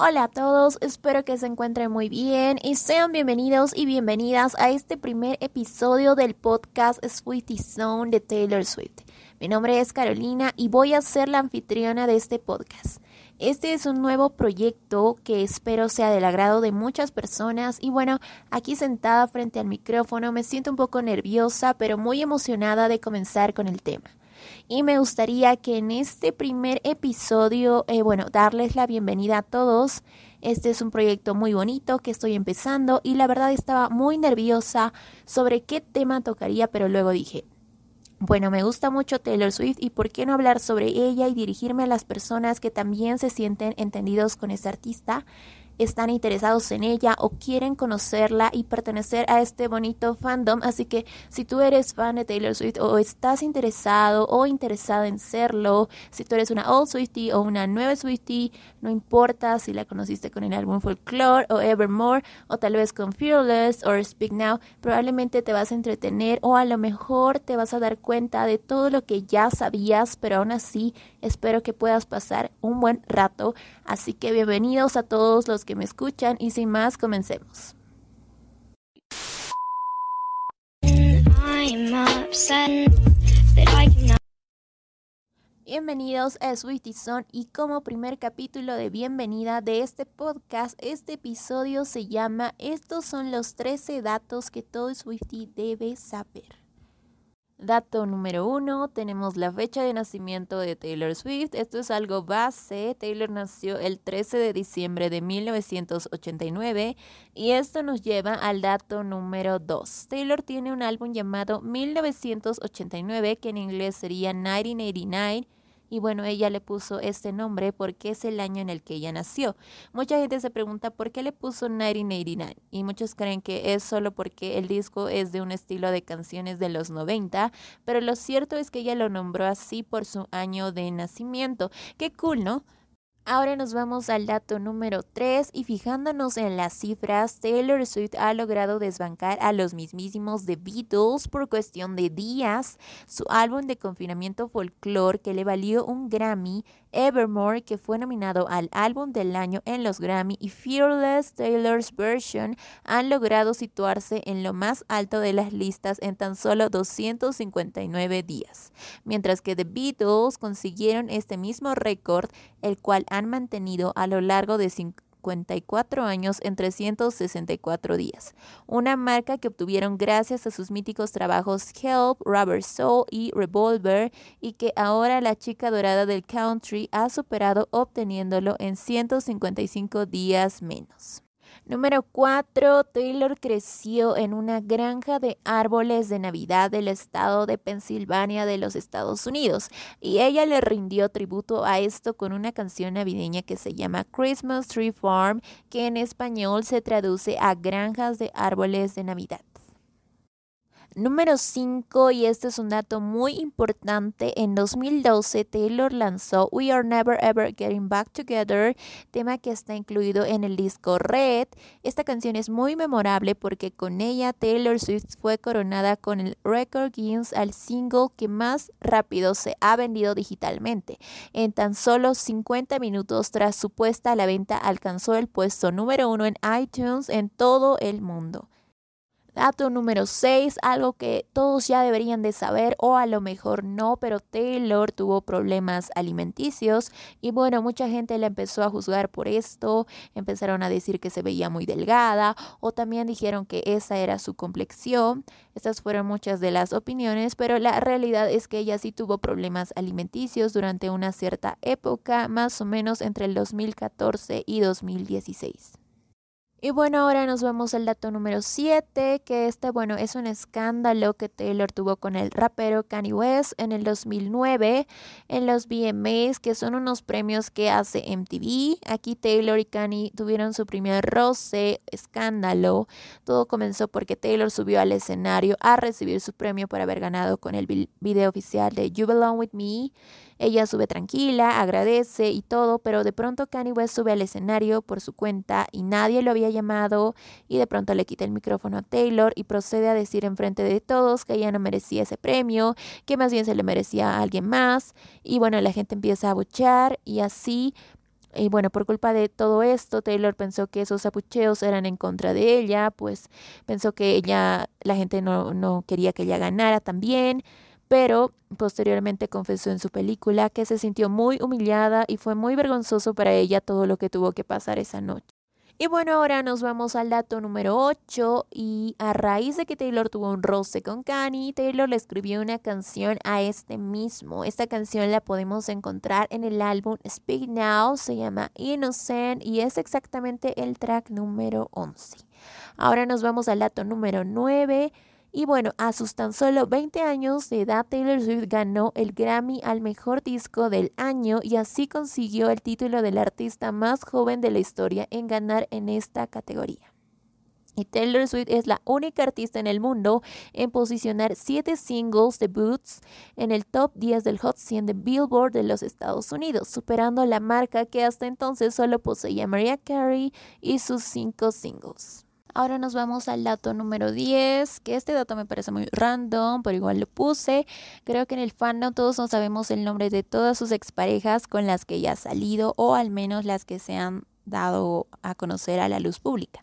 Hola a todos, espero que se encuentren muy bien y sean bienvenidos y bienvenidas a este primer episodio del podcast Sweetie Zone de Taylor Swift. Mi nombre es Carolina y voy a ser la anfitriona de este podcast. Este es un nuevo proyecto que espero sea del agrado de muchas personas y bueno, aquí sentada frente al micrófono me siento un poco nerviosa pero muy emocionada de comenzar con el tema y me gustaría que en este primer episodio, eh, bueno, darles la bienvenida a todos. Este es un proyecto muy bonito que estoy empezando y la verdad estaba muy nerviosa sobre qué tema tocaría, pero luego dije, bueno, me gusta mucho Taylor Swift y por qué no hablar sobre ella y dirigirme a las personas que también se sienten entendidos con esta artista están interesados en ella o quieren conocerla y pertenecer a este bonito fandom. Así que si tú eres fan de Taylor Swift o estás interesado o interesada en serlo, si tú eres una old Swiftie o una nueva Swiftie, no importa si la conociste con el álbum Folklore o Evermore o tal vez con Fearless o Speak Now, probablemente te vas a entretener o a lo mejor te vas a dar cuenta de todo lo que ya sabías, pero aún así espero que puedas pasar un buen rato. Así que bienvenidos a todos los que me escuchan y sin más comencemos. Bienvenidos a Swiftie Son y como primer capítulo de bienvenida de este podcast, este episodio se llama Estos son los 13 datos que todo Swiftie debe saber. Dato número uno, tenemos la fecha de nacimiento de Taylor Swift. Esto es algo base. Taylor nació el 13 de diciembre de 1989 y esto nos lleva al dato número dos. Taylor tiene un álbum llamado 1989 que en inglés sería 1989 y bueno, ella le puso este nombre porque es el año en el que ella nació. Mucha gente se pregunta por qué le puso 1989 y muchos creen que es solo porque el disco es de un estilo de canciones de los 90, pero lo cierto es que ella lo nombró así por su año de nacimiento. Qué cool, ¿no? Ahora nos vamos al dato número 3 y fijándonos en las cifras, Taylor Swift ha logrado desbancar a los mismísimos The Beatles por cuestión de días. Su álbum de confinamiento folklore que le valió un Grammy Evermore, que fue nominado al álbum del año en los Grammy, y Fearless Taylor's Version han logrado situarse en lo más alto de las listas en tan solo 259 días, mientras que The Beatles consiguieron este mismo récord, el cual han mantenido a lo largo de 54 años en 364 días, una marca que obtuvieron gracias a sus míticos trabajos Help, Rubber Soul y Revolver y que ahora la chica dorada del country ha superado obteniéndolo en 155 días menos. Número 4. Taylor creció en una granja de árboles de Navidad del estado de Pensilvania de los Estados Unidos y ella le rindió tributo a esto con una canción navideña que se llama Christmas Tree Farm, que en español se traduce a granjas de árboles de Navidad. Número 5, y este es un dato muy importante, en 2012 Taylor lanzó We Are Never Ever Getting Back Together, tema que está incluido en el disco Red. Esta canción es muy memorable porque con ella Taylor Swift fue coronada con el Record Guinness al single que más rápido se ha vendido digitalmente. En tan solo 50 minutos tras su puesta a la venta alcanzó el puesto número uno en iTunes en todo el mundo. Dato número 6, algo que todos ya deberían de saber o a lo mejor no, pero Taylor tuvo problemas alimenticios y bueno, mucha gente la empezó a juzgar por esto, empezaron a decir que se veía muy delgada o también dijeron que esa era su complexión. Estas fueron muchas de las opiniones, pero la realidad es que ella sí tuvo problemas alimenticios durante una cierta época, más o menos entre el 2014 y 2016. Y bueno, ahora nos vamos al dato número 7, que este, bueno, es un escándalo que Taylor tuvo con el rapero Kanye West en el 2009 en los VMAs, que son unos premios que hace MTV. Aquí Taylor y Kanye tuvieron su primer roce, escándalo. Todo comenzó porque Taylor subió al escenario a recibir su premio por haber ganado con el video oficial de You Belong With Me. Ella sube tranquila, agradece y todo, pero de pronto Kanye West sube al escenario por su cuenta y nadie lo había llamado y de pronto le quita el micrófono a Taylor y procede a decir enfrente de todos que ella no merecía ese premio, que más bien se le merecía a alguien más y bueno, la gente empieza a buchar y así Y bueno, por culpa de todo esto, Taylor pensó que esos apucheos eran en contra de ella, pues pensó que ella, la gente no, no quería que ella ganara también, pero posteriormente confesó en su película que se sintió muy humillada y fue muy vergonzoso para ella todo lo que tuvo que pasar esa noche. Y bueno, ahora nos vamos al dato número 8 y a raíz de que Taylor tuvo un roce con Kanye, Taylor le escribió una canción a este mismo. Esta canción la podemos encontrar en el álbum Speak Now, se llama Innocent y es exactamente el track número 11. Ahora nos vamos al dato número 9 y bueno, a sus tan solo 20 años de edad, Taylor Swift ganó el Grammy al mejor disco del año y así consiguió el título del artista más joven de la historia en ganar en esta categoría. Y Taylor Swift es la única artista en el mundo en posicionar siete singles debuts en el top 10 del Hot 100 de Billboard de los Estados Unidos, superando la marca que hasta entonces solo poseía Mariah Carey y sus cinco singles. Ahora nos vamos al dato número 10, que este dato me parece muy random, pero igual lo puse. Creo que en el fandom todos no sabemos el nombre de todas sus exparejas con las que ya ha salido o al menos las que se han dado a conocer a la luz pública.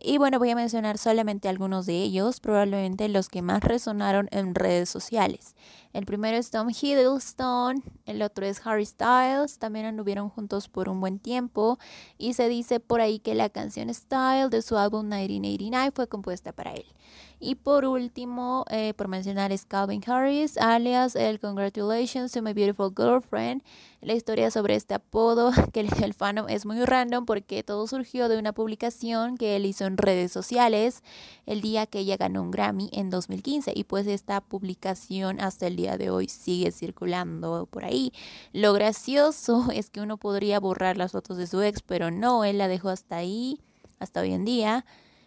Y bueno, voy a mencionar solamente algunos de ellos, probablemente los que más resonaron en redes sociales. El primero es Tom Hiddleston, el otro es Harry Styles, también anduvieron juntos por un buen tiempo y se dice por ahí que la canción Style de su álbum 1989 fue compuesta para él. Y por último, eh, por mencionar, es Calvin Harris, alias el Congratulations to My Beautiful Girlfriend. La historia sobre este apodo, que el fandom es muy random porque todo surgió de una publicación que él hizo en redes sociales el día que ella ganó un Grammy en 2015. Y pues esta publicación hasta el día de hoy sigue circulando por ahí. Lo gracioso es que uno podría borrar las fotos de su ex, pero no, él la dejó hasta ahí, hasta hoy en día.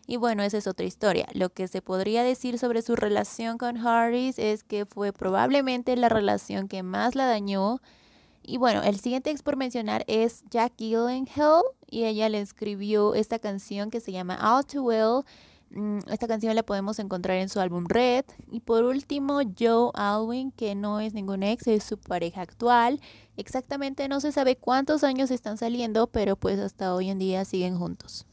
Y bueno, esa es otra historia. Lo que se podría decir sobre su relación con Harris es que fue probablemente la relación que más la dañó. Y bueno, el siguiente ex por mencionar es Jack Gyllenhaal y ella le escribió esta canción que se llama All Too Well. Mm, esta canción la podemos encontrar en su álbum Red. Y por último, Joe Alwyn, que no es ningún ex, es su pareja actual. Exactamente no se sabe cuántos años están saliendo, pero pues hasta hoy en día siguen juntos.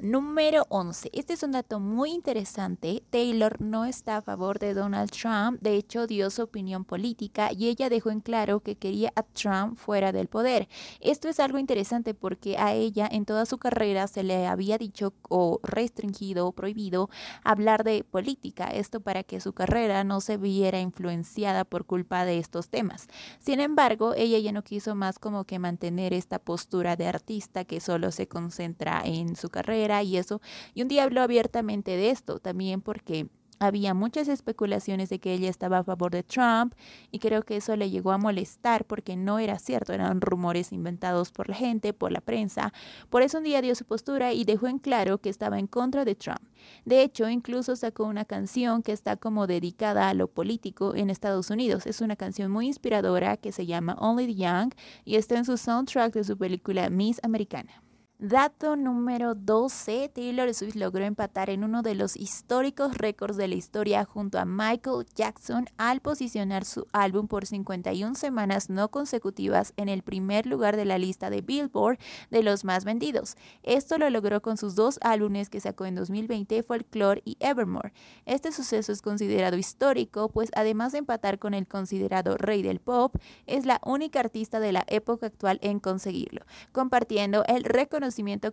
Número 11. Este es un dato muy interesante. Taylor no está a favor de Donald Trump. De hecho, dio su opinión política y ella dejó en claro que quería a Trump fuera del poder. Esto es algo interesante porque a ella en toda su carrera se le había dicho o restringido o prohibido hablar de política. Esto para que su carrera no se viera influenciada por culpa de estos temas. Sin embargo, ella ya no quiso más como que mantener esta postura de artista que solo se concentra en su carrera y eso. Y un día habló abiertamente de esto, también porque había muchas especulaciones de que ella estaba a favor de Trump y creo que eso le llegó a molestar porque no era cierto, eran rumores inventados por la gente, por la prensa. Por eso un día dio su postura y dejó en claro que estaba en contra de Trump. De hecho, incluso sacó una canción que está como dedicada a lo político en Estados Unidos. Es una canción muy inspiradora que se llama Only the Young y está en su soundtrack de su película Miss Americana. Dato número 12, Taylor Swift logró empatar en uno de los históricos récords de la historia junto a Michael Jackson al posicionar su álbum por 51 semanas no consecutivas en el primer lugar de la lista de Billboard de los más vendidos. Esto lo logró con sus dos álbumes que sacó en 2020, Folklore y Evermore. Este suceso es considerado histórico, pues además de empatar con el considerado rey del pop, es la única artista de la época actual en conseguirlo, compartiendo el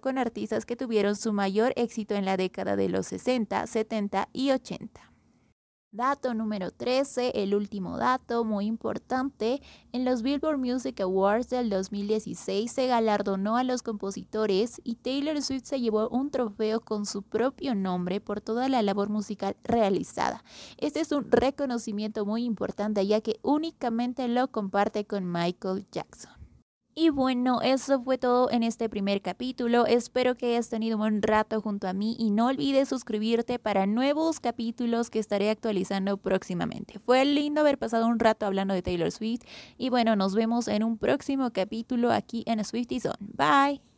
con artistas que tuvieron su mayor éxito en la década de los 60, 70 y 80. Dato número 13, el último dato muy importante, en los Billboard Music Awards del 2016 se galardonó a los compositores y Taylor Swift se llevó un trofeo con su propio nombre por toda la labor musical realizada. Este es un reconocimiento muy importante ya que únicamente lo comparte con Michael Jackson. Y bueno, eso fue todo en este primer capítulo. Espero que hayas tenido un buen rato junto a mí y no olvides suscribirte para nuevos capítulos que estaré actualizando próximamente. Fue lindo haber pasado un rato hablando de Taylor Swift y bueno, nos vemos en un próximo capítulo aquí en Swifty Zone. Bye.